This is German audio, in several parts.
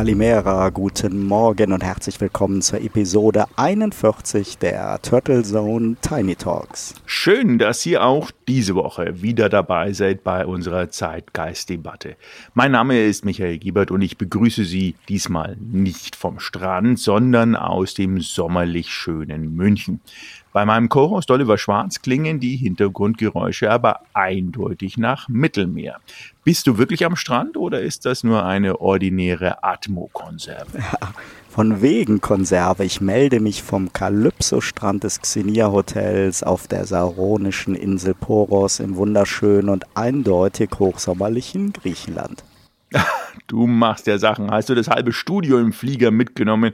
Kalimera, guten Morgen und herzlich willkommen zur Episode 41 der Turtle Zone Tiny Talks. Schön, dass ihr auch diese Woche wieder dabei seid bei unserer Zeitgeistdebatte. Mein Name ist Michael Giebert und ich begrüße Sie diesmal nicht vom Strand, sondern aus dem sommerlich schönen München. Bei meinem Co-Host Oliver Schwarz klingen die Hintergrundgeräusche aber eindeutig nach Mittelmeer. Bist du wirklich am Strand oder ist das nur eine ordinäre Atmo-Konserve? Ja, von wegen Konserve. Ich melde mich vom Kalypso-Strand des Xenia Hotels auf der saronischen Insel Poros im wunderschönen und eindeutig hochsommerlichen Griechenland. Du machst ja Sachen. Hast du das halbe Studio im Flieger mitgenommen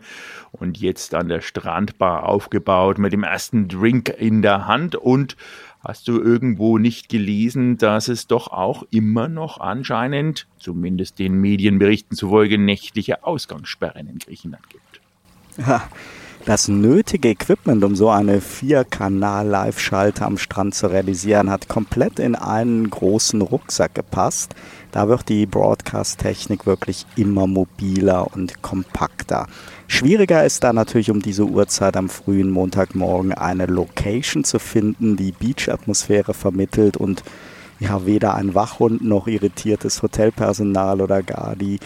und jetzt an der Strandbar aufgebaut mit dem ersten Drink in der Hand und hast du irgendwo nicht gelesen, dass es doch auch immer noch anscheinend, zumindest den Medienberichten zufolge, nächtliche Ausgangssperren in Griechenland gibt? Ja, das nötige Equipment, um so eine 4-Kanal-Live-Schalte am Strand zu realisieren, hat komplett in einen großen Rucksack gepasst. Da wird die Broadcast-Technik wirklich immer mobiler und kompakter. Schwieriger ist da natürlich um diese Uhrzeit am frühen Montagmorgen eine Location zu finden, die Beach-Atmosphäre vermittelt und ja weder ein Wachhund noch irritiertes Hotelpersonal oder gar die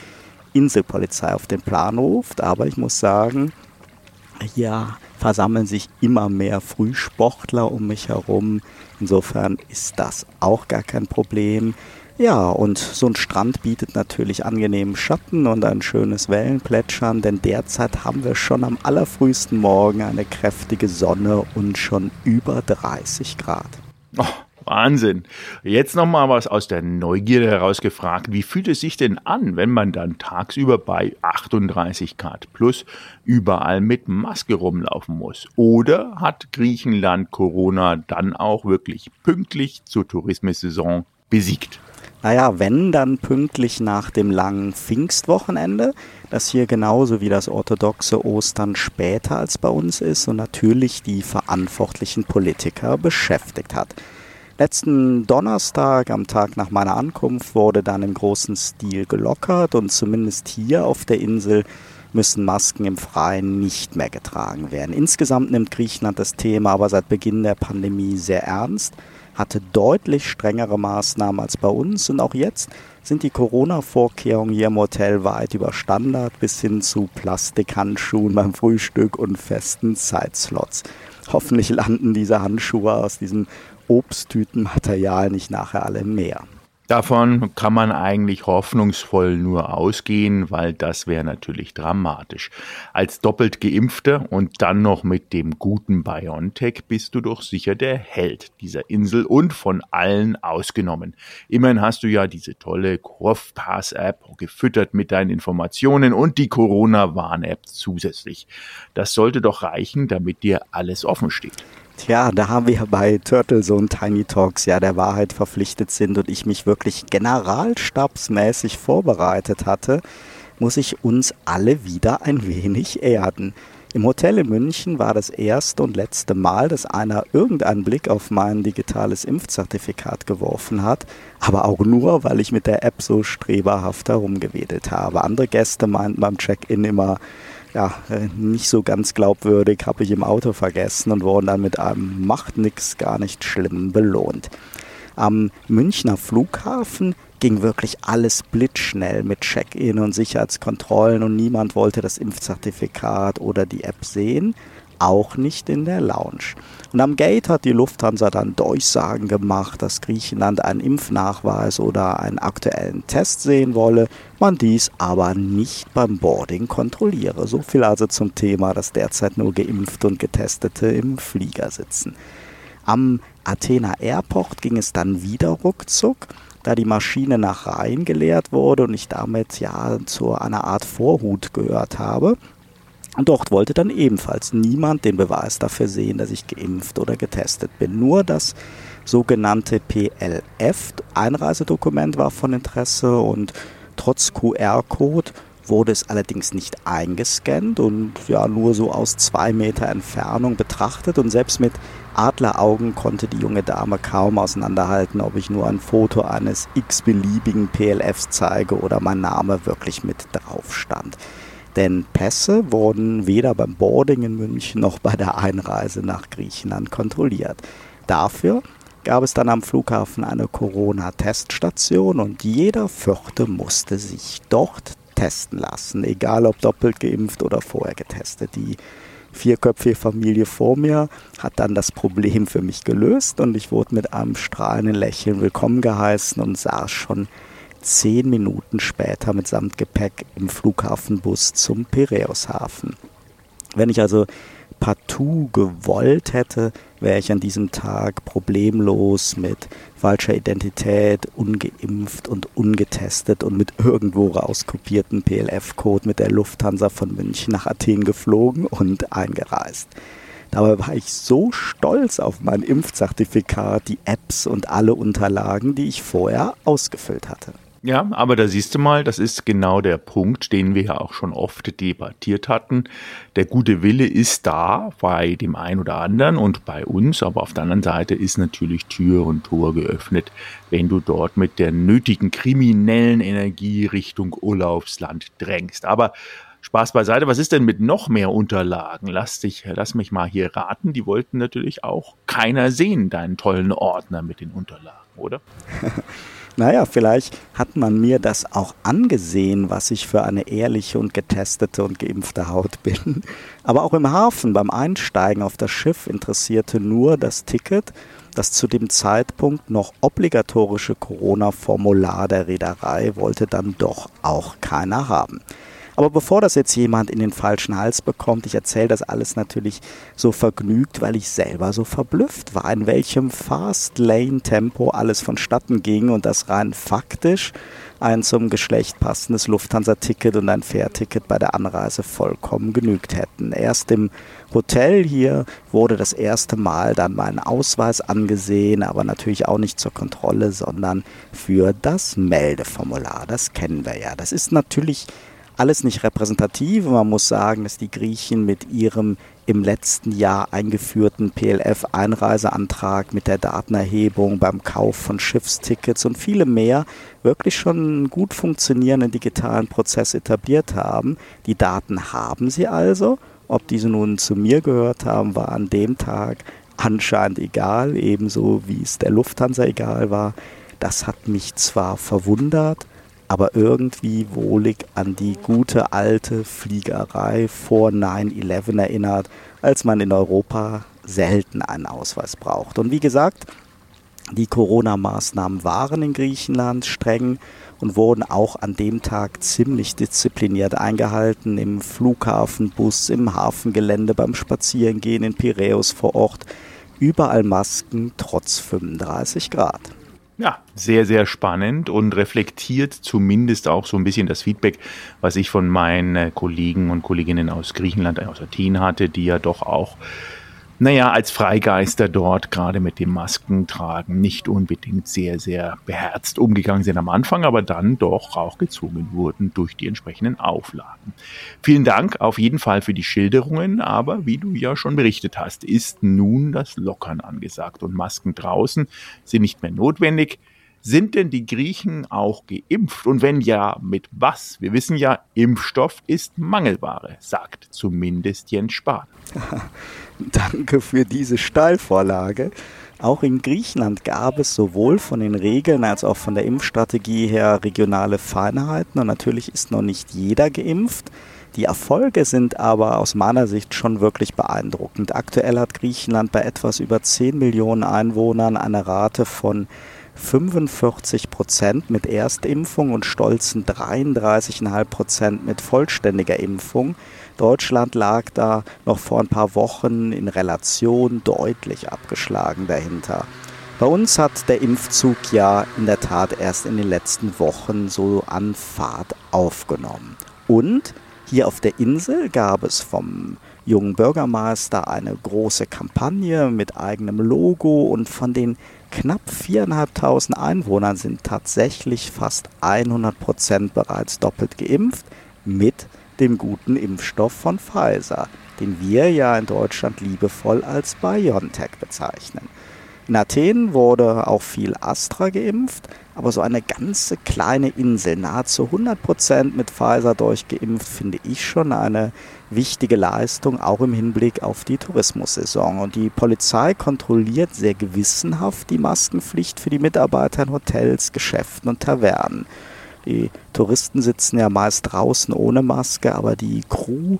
Inselpolizei auf den Plan ruft. Aber ich muss sagen, hier versammeln sich immer mehr Frühsportler um mich herum. Insofern ist das auch gar kein Problem. Ja, und so ein Strand bietet natürlich angenehmen Schatten und ein schönes Wellenplätschern, denn derzeit haben wir schon am allerfrühesten Morgen eine kräftige Sonne und schon über 30 Grad. Oh, Wahnsinn. Jetzt nochmal was aus der Neugierde heraus gefragt. Wie fühlt es sich denn an, wenn man dann tagsüber bei 38 Grad plus überall mit Maske rumlaufen muss? Oder hat Griechenland Corona dann auch wirklich pünktlich zur Tourismussaison besiegt? Naja, wenn dann pünktlich nach dem langen Pfingstwochenende, das hier genauso wie das orthodoxe Ostern später als bei uns ist und natürlich die verantwortlichen Politiker beschäftigt hat. Letzten Donnerstag, am Tag nach meiner Ankunft, wurde dann im großen Stil gelockert und zumindest hier auf der Insel müssen Masken im Freien nicht mehr getragen werden. Insgesamt nimmt Griechenland das Thema aber seit Beginn der Pandemie sehr ernst hatte deutlich strengere Maßnahmen als bei uns und auch jetzt sind die Corona-Vorkehrungen hier im Hotel weit über Standard bis hin zu Plastikhandschuhen beim Frühstück und festen Zeitslots. Hoffentlich landen diese Handschuhe aus diesem Obsttütenmaterial nicht nachher alle im Meer. Davon kann man eigentlich hoffnungsvoll nur ausgehen, weil das wäre natürlich dramatisch. Als doppelt geimpfter und dann noch mit dem guten BioNTech bist du doch sicher der Held dieser Insel und von allen ausgenommen. Immerhin hast du ja diese tolle Kurvpass-App gefüttert mit deinen Informationen und die Corona-Warn-App zusätzlich. Das sollte doch reichen, damit dir alles offen steht. Tja, da wir bei Turtles und Tiny Talks ja der Wahrheit verpflichtet sind und ich mich wirklich generalstabsmäßig vorbereitet hatte, muss ich uns alle wieder ein wenig erden. Im Hotel in München war das erste und letzte Mal, dass einer irgendeinen Blick auf mein digitales Impfzertifikat geworfen hat, aber auch nur, weil ich mit der App so streberhaft herumgewedelt habe. Andere Gäste meinten beim Check-in immer, ja, äh, nicht so ganz glaubwürdig, habe ich im Auto vergessen und wurden dann mit einem Macht nix gar nicht schlimm belohnt. Am Münchner Flughafen ging wirklich alles blitzschnell mit Check-in und Sicherheitskontrollen und niemand wollte das Impfzertifikat oder die App sehen auch nicht in der Lounge. Und am Gate hat die Lufthansa dann Durchsagen gemacht, dass Griechenland einen Impfnachweis oder einen aktuellen Test sehen wolle, man dies aber nicht beim Boarding kontrolliere. So viel also zum Thema, dass derzeit nur Geimpfte und Getestete im Flieger sitzen. Am Athena Airport ging es dann wieder ruckzuck da die Maschine nach Reihen geleert wurde und ich damit ja zu einer Art Vorhut gehört habe. Und dort wollte dann ebenfalls niemand den Beweis dafür sehen, dass ich geimpft oder getestet bin. Nur das sogenannte PLF-Einreisedokument war von Interesse und trotz QR-Code wurde es allerdings nicht eingescannt und ja nur so aus zwei Meter Entfernung betrachtet und selbst mit Adleraugen konnte die junge Dame kaum auseinanderhalten, ob ich nur ein Foto eines x-beliebigen PLFs zeige oder mein Name wirklich mit drauf stand. Denn Pässe wurden weder beim Boarding in München noch bei der Einreise nach Griechenland kontrolliert. Dafür gab es dann am Flughafen eine Corona-Teststation und jeder Vierte musste sich dort testen lassen, egal ob doppelt geimpft oder vorher getestet. Die vierköpfige Familie vor mir hat dann das Problem für mich gelöst und ich wurde mit einem strahlenden Lächeln willkommen geheißen und saß schon zehn Minuten später mitsamt Gepäck im Flughafenbus zum Piräushafen. Wenn ich also partout gewollt hätte, wäre ich an diesem Tag problemlos mit falscher Identität, ungeimpft und ungetestet und mit irgendwo rauskopierten PLF-Code mit der Lufthansa von München nach Athen geflogen und eingereist. Dabei war ich so stolz auf mein Impfzertifikat, die Apps und alle Unterlagen, die ich vorher ausgefüllt hatte. Ja, aber da siehst du mal, das ist genau der Punkt, den wir ja auch schon oft debattiert hatten. Der gute Wille ist da bei dem einen oder anderen und bei uns, aber auf der anderen Seite ist natürlich Tür und Tor geöffnet, wenn du dort mit der nötigen kriminellen Energie Richtung Urlaubsland drängst. Aber Spaß beiseite, was ist denn mit noch mehr Unterlagen? Lass dich, lass mich mal hier raten. Die wollten natürlich auch keiner sehen, deinen tollen Ordner mit den Unterlagen, oder? Naja, vielleicht hat man mir das auch angesehen, was ich für eine ehrliche und getestete und geimpfte Haut bin. Aber auch im Hafen beim Einsteigen auf das Schiff interessierte nur das Ticket, das zu dem Zeitpunkt noch obligatorische Corona-Formular der Reederei wollte dann doch auch keiner haben. Aber bevor das jetzt jemand in den falschen Hals bekommt, ich erzähle das alles natürlich so vergnügt, weil ich selber so verblüfft war, in welchem Fast-Lane-Tempo alles vonstatten ging und das rein faktisch ein zum Geschlecht passendes Lufthansa-Ticket und ein Fährticket bei der Anreise vollkommen genügt hätten. Erst im Hotel hier wurde das erste Mal dann mein Ausweis angesehen, aber natürlich auch nicht zur Kontrolle, sondern für das Meldeformular. Das kennen wir ja. Das ist natürlich alles nicht repräsentativ. Man muss sagen, dass die Griechen mit ihrem im letzten Jahr eingeführten PLF-Einreiseantrag mit der Datenerhebung beim Kauf von Schiffstickets und vielem mehr wirklich schon einen gut funktionierenden digitalen Prozess etabliert haben. Die Daten haben sie also. Ob diese nun zu mir gehört haben, war an dem Tag anscheinend egal, ebenso wie es der Lufthansa egal war. Das hat mich zwar verwundert, aber irgendwie wohlig an die gute alte Fliegerei vor 9-11 erinnert, als man in Europa selten einen Ausweis braucht. Und wie gesagt, die Corona-Maßnahmen waren in Griechenland streng und wurden auch an dem Tag ziemlich diszipliniert eingehalten. Im Flughafenbus, im Hafengelände, beim Spazierengehen in Piräus vor Ort. Überall Masken trotz 35 Grad. Ja, sehr, sehr spannend und reflektiert zumindest auch so ein bisschen das Feedback, was ich von meinen Kollegen und Kolleginnen aus Griechenland, aus Athen hatte, die ja doch auch naja, als Freigeister dort gerade mit dem Maskentragen nicht unbedingt sehr, sehr beherzt umgegangen sind am Anfang, aber dann doch auch gezwungen wurden durch die entsprechenden Auflagen. Vielen Dank auf jeden Fall für die Schilderungen, aber wie du ja schon berichtet hast, ist nun das Lockern angesagt und Masken draußen sind nicht mehr notwendig. Sind denn die Griechen auch geimpft? Und wenn ja, mit was? Wir wissen ja, Impfstoff ist Mangelware, sagt zumindest Jens Spahn. Danke für diese Steilvorlage. Auch in Griechenland gab es sowohl von den Regeln als auch von der Impfstrategie her regionale Feinheiten und natürlich ist noch nicht jeder geimpft. Die Erfolge sind aber aus meiner Sicht schon wirklich beeindruckend. Aktuell hat Griechenland bei etwas über 10 Millionen Einwohnern eine Rate von 45 Prozent mit Erstimpfung und stolzen 33,5 Prozent mit vollständiger Impfung. Deutschland lag da noch vor ein paar Wochen in Relation deutlich abgeschlagen dahinter. Bei uns hat der Impfzug ja in der Tat erst in den letzten Wochen so an Fahrt aufgenommen. Und hier auf der Insel gab es vom jungen Bürgermeister eine große Kampagne mit eigenem Logo und von den knapp 4.500 Einwohnern sind tatsächlich fast 100 Prozent bereits doppelt geimpft. mit dem guten Impfstoff von Pfizer, den wir ja in Deutschland liebevoll als BioNTech bezeichnen. In Athen wurde auch viel Astra geimpft, aber so eine ganze kleine Insel, nahezu 100% mit Pfizer durchgeimpft, finde ich schon eine wichtige Leistung, auch im Hinblick auf die Tourismussaison. Und die Polizei kontrolliert sehr gewissenhaft die Maskenpflicht für die Mitarbeiter in Hotels, Geschäften und Tavernen. Die Touristen sitzen ja meist draußen ohne Maske, aber die Crew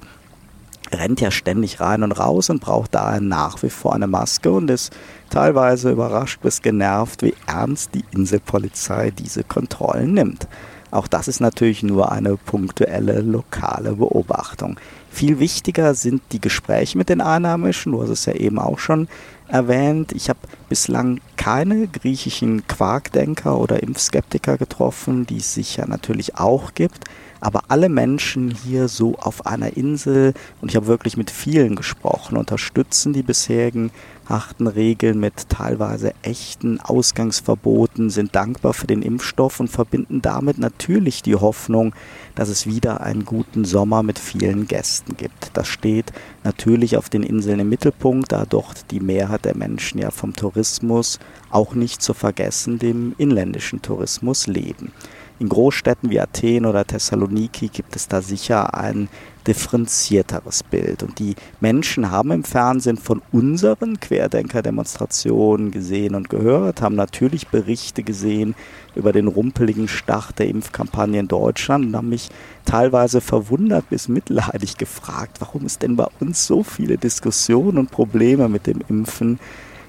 rennt ja ständig rein und raus und braucht daher nach wie vor eine Maske und ist teilweise überrascht bis genervt, wie ernst die Inselpolizei diese Kontrollen nimmt. Auch das ist natürlich nur eine punktuelle lokale Beobachtung. Viel wichtiger sind die Gespräche mit den Einheimischen, du hast es ja eben auch schon erwähnt. Ich habe bislang keine griechischen Quarkdenker oder Impfskeptiker getroffen, die es sicher natürlich auch gibt aber alle Menschen hier so auf einer Insel, und ich habe wirklich mit vielen gesprochen, unterstützen die bisherigen harten Regeln mit teilweise echten Ausgangsverboten, sind dankbar für den Impfstoff und verbinden damit natürlich die Hoffnung, dass es wieder einen guten Sommer mit vielen Gästen gibt. Das steht natürlich auf den Inseln im Mittelpunkt, da dort die Mehrheit der Menschen ja vom Tourismus, auch nicht zu vergessen dem inländischen Tourismus leben. In Großstädten wie Athen oder Thessaloniki gibt es da sicher ein differenzierteres Bild. Und die Menschen haben im Fernsehen von unseren Querdenker-Demonstrationen gesehen und gehört, haben natürlich Berichte gesehen über den rumpeligen Start der Impfkampagne in Deutschland und haben mich teilweise verwundert bis mitleidig gefragt, warum es denn bei uns so viele Diskussionen und Probleme mit dem Impfen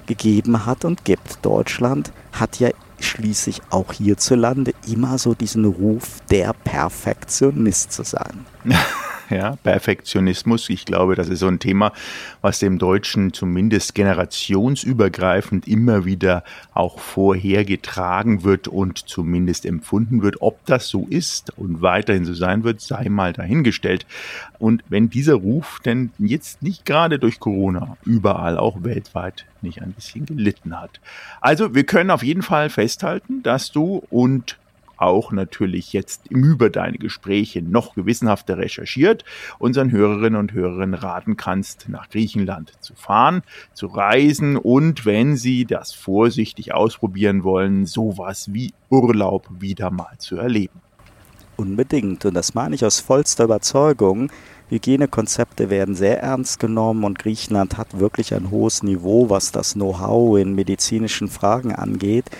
gegeben hat und gibt. Deutschland hat ja schließlich auch hierzulande immer so diesen Ruf, der Perfektionist zu sein. ja, Perfektionismus. Ich glaube, das ist so ein Thema, was dem Deutschen zumindest generationsübergreifend immer wieder auch vorhergetragen wird und zumindest empfunden wird. Ob das so ist und weiterhin so sein wird, sei mal dahingestellt. Und wenn dieser Ruf denn jetzt nicht gerade durch Corona überall, auch weltweit, nicht ein bisschen gelitten hat. Also wir können auf jeden Fall festhalten, dass du und auch natürlich jetzt über deine Gespräche noch gewissenhafter recherchiert, unseren Hörerinnen und Hörern raten kannst, nach Griechenland zu fahren, zu reisen und wenn sie das vorsichtig ausprobieren wollen, sowas wie Urlaub wieder mal zu erleben. Unbedingt. Und das meine ich aus vollster Überzeugung. Hygienekonzepte werden sehr ernst genommen und Griechenland hat wirklich ein hohes Niveau, was das Know-how in medizinischen Fragen angeht.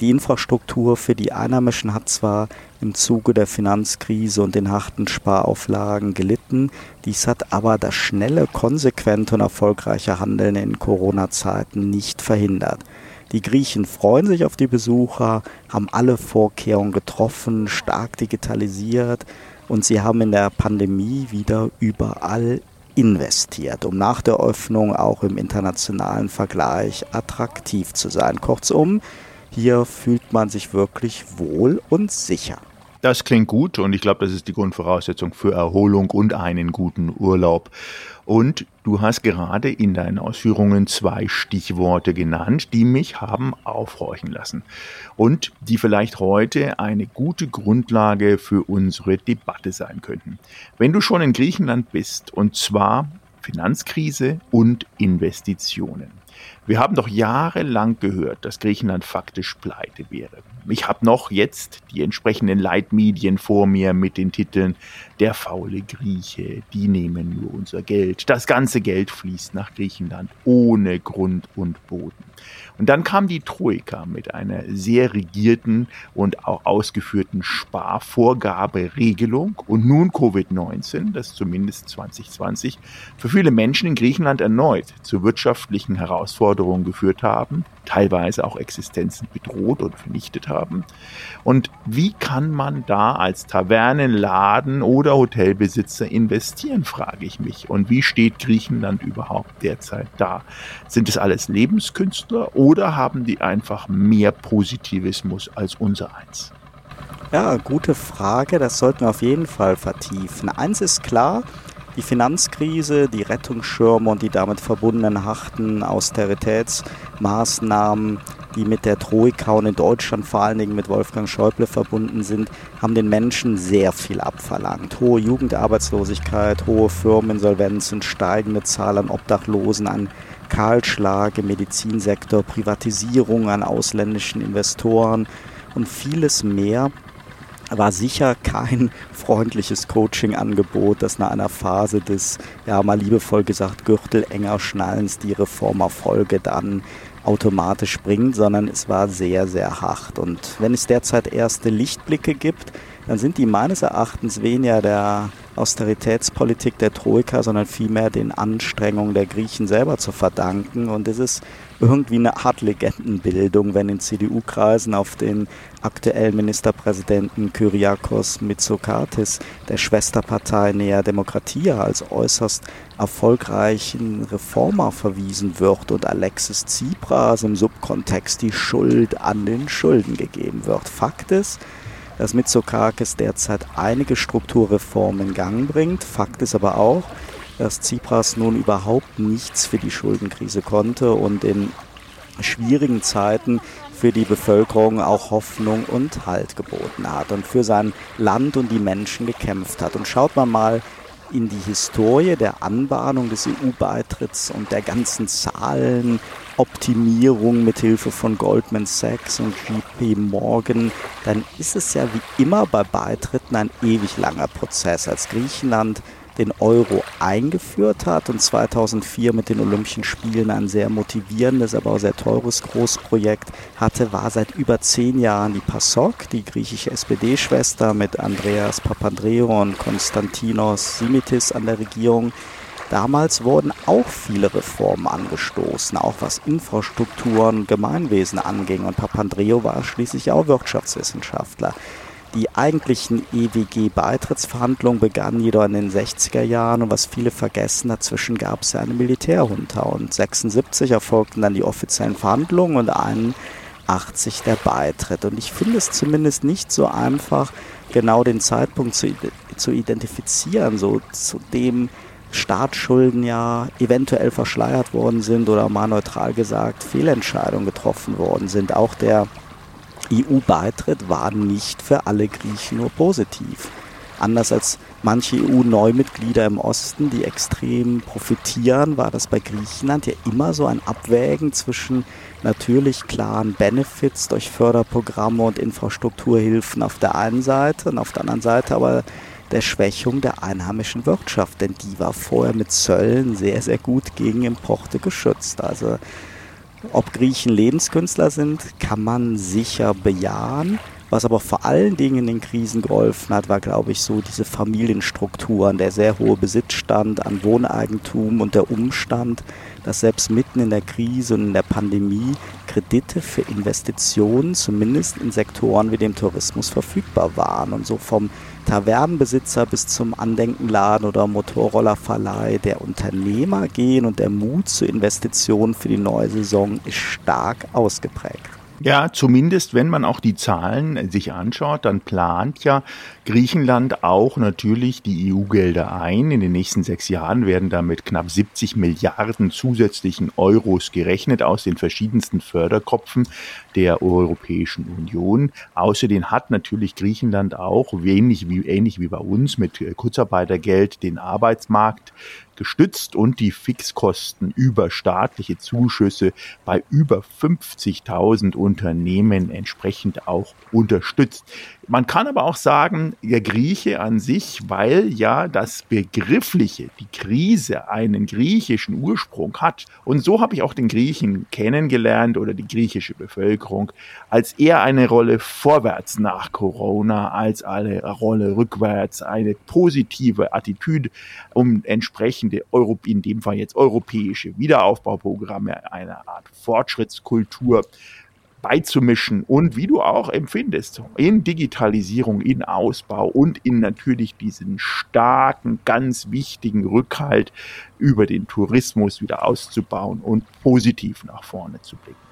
Die Infrastruktur für die Einheimischen hat zwar im Zuge der Finanzkrise und den harten Sparauflagen gelitten, dies hat aber das schnelle, konsequente und erfolgreiche Handeln in Corona-Zeiten nicht verhindert. Die Griechen freuen sich auf die Besucher, haben alle Vorkehrungen getroffen, stark digitalisiert und sie haben in der Pandemie wieder überall investiert, um nach der Öffnung auch im internationalen Vergleich attraktiv zu sein. Kurzum, hier fühlt man sich wirklich wohl und sicher. Das klingt gut und ich glaube, das ist die Grundvoraussetzung für Erholung und einen guten Urlaub. Und du hast gerade in deinen Ausführungen zwei Stichworte genannt, die mich haben aufhorchen lassen und die vielleicht heute eine gute Grundlage für unsere Debatte sein könnten. Wenn du schon in Griechenland bist, und zwar Finanzkrise und Investitionen. Wir haben doch jahrelang gehört, dass Griechenland faktisch pleite wäre. Ich habe noch jetzt die entsprechenden Leitmedien vor mir mit den Titeln Der faule Grieche, die nehmen nur unser Geld. Das ganze Geld fließt nach Griechenland ohne Grund und Boden. Und dann kam die Troika mit einer sehr rigierten und auch ausgeführten Sparvorgaberegelung und nun Covid-19, das zumindest 2020 für viele Menschen in Griechenland erneut zu wirtschaftlichen Herausforderungen geführt haben, teilweise auch Existenzen bedroht und vernichtet haben. Und wie kann man da als Tavernenladen oder Hotelbesitzer investieren, frage ich mich. Und wie steht Griechenland überhaupt derzeit da? Sind es alles Lebenskünstler oder haben die einfach mehr Positivismus als unser eins? Ja, gute Frage. Das sollten wir auf jeden Fall vertiefen. Eins ist klar, die Finanzkrise, die Rettungsschirme und die damit verbundenen harten Austeritätsmaßnahmen die mit der Troika und in Deutschland vor allen Dingen mit Wolfgang Schäuble verbunden sind, haben den Menschen sehr viel abverlangt. Hohe Jugendarbeitslosigkeit, hohe Firmeninsolvenzen, steigende Zahl an Obdachlosen, ein Kahlschlag im Medizinsektor, Privatisierung an ausländischen Investoren und vieles mehr war sicher kein freundliches Coaching-Angebot, das nach einer Phase des, ja mal liebevoll gesagt, Gürtel enger Schnallens die Reformerfolge dann automatisch bringt, sondern es war sehr, sehr hart. Und wenn es derzeit erste Lichtblicke gibt, dann sind die meines Erachtens weniger der Austeritätspolitik der Troika, sondern vielmehr den Anstrengungen der Griechen selber zu verdanken. Und es ist irgendwie eine Art Legendenbildung, wenn in CDU-Kreisen auf den aktuellen Ministerpräsidenten Kyriakos Mitsotakis der Schwesterpartei Nea Demokratia als äußerst erfolgreichen Reformer verwiesen wird und Alexis Tsipras im Subkontext die Schuld an den Schulden gegeben wird. Fakt ist, dass Mitsotakis derzeit einige Strukturreformen in Gang bringt. Fakt ist aber auch, dass Tsipras nun überhaupt nichts für die Schuldenkrise konnte und in schwierigen Zeiten für die Bevölkerung auch Hoffnung und Halt geboten hat und für sein Land und die Menschen gekämpft hat. Und schaut man mal in die Historie der Anbahnung des EU-Beitritts und der ganzen Zahlenoptimierung mit Hilfe von Goldman Sachs und JP Morgan, dann ist es ja wie immer bei Beitritten ein ewig langer Prozess. Als Griechenland den Euro eingeführt hat und 2004 mit den Olympischen Spielen ein sehr motivierendes, aber auch sehr teures Großprojekt hatte, war seit über zehn Jahren die PASOK, die griechische SPD-Schwester mit Andreas Papandreou und Konstantinos Simitis an der Regierung. Damals wurden auch viele Reformen angestoßen, auch was Infrastruktur und Gemeinwesen anging. Und Papandreou war schließlich auch Wirtschaftswissenschaftler. Die eigentlichen EWG-Beitrittsverhandlungen begannen jedoch in den 60er Jahren und was viele vergessen, dazwischen gab es ja eine Militärjunta und 76 erfolgten dann die offiziellen Verhandlungen und 81 der Beitritt. Und ich finde es zumindest nicht so einfach, genau den Zeitpunkt zu, zu identifizieren, so zu dem Staatsschulden ja eventuell verschleiert worden sind oder mal neutral gesagt Fehlentscheidungen getroffen worden sind. Auch der EU-Beitritt war nicht für alle Griechen nur positiv. Anders als manche EU-Neumitglieder im Osten, die extrem profitieren, war das bei Griechenland ja immer so ein Abwägen zwischen natürlich klaren Benefits durch Förderprogramme und Infrastrukturhilfen auf der einen Seite und auf der anderen Seite aber der Schwächung der einheimischen Wirtschaft, denn die war vorher mit Zöllen sehr, sehr gut gegen Importe geschützt. Also ob Griechen Lebenskünstler sind, kann man sicher bejahen. Was aber vor allen Dingen in den Krisen geholfen hat, war, glaube ich, so diese Familienstrukturen, der sehr hohe Besitzstand an Wohneigentum und der Umstand, dass selbst mitten in der Krise und in der Pandemie Kredite für Investitionen, zumindest in Sektoren wie dem Tourismus, verfügbar waren. Und so vom Tavernenbesitzer bis zum Andenkenladen oder Motorrollerverleih der Unternehmer gehen und der Mut zur Investition für die neue Saison ist stark ausgeprägt. Ja, zumindest wenn man auch die Zahlen sich anschaut, dann plant ja Griechenland auch natürlich die EU-Gelder ein. In den nächsten sechs Jahren werden damit knapp 70 Milliarden zusätzlichen Euros gerechnet aus den verschiedensten Förderkopfen der Europäischen Union. Außerdem hat natürlich Griechenland auch, wenig wie, ähnlich wie bei uns mit Kurzarbeitergeld, den Arbeitsmarkt gestützt und die Fixkosten über staatliche Zuschüsse bei über 50.000 Unternehmen entsprechend auch unterstützt. Man kann aber auch sagen, der Grieche an sich, weil ja das Begriffliche, die Krise einen griechischen Ursprung hat. Und so habe ich auch den Griechen kennengelernt oder die griechische Bevölkerung als eher eine Rolle vorwärts nach Corona als eine Rolle rückwärts, eine positive Attitüde, um entsprechende, Euro, in dem Fall jetzt europäische Wiederaufbauprogramme, eine Art Fortschrittskultur beizumischen und wie du auch empfindest, in Digitalisierung, in Ausbau und in natürlich diesen starken, ganz wichtigen Rückhalt über den Tourismus wieder auszubauen und positiv nach vorne zu blicken.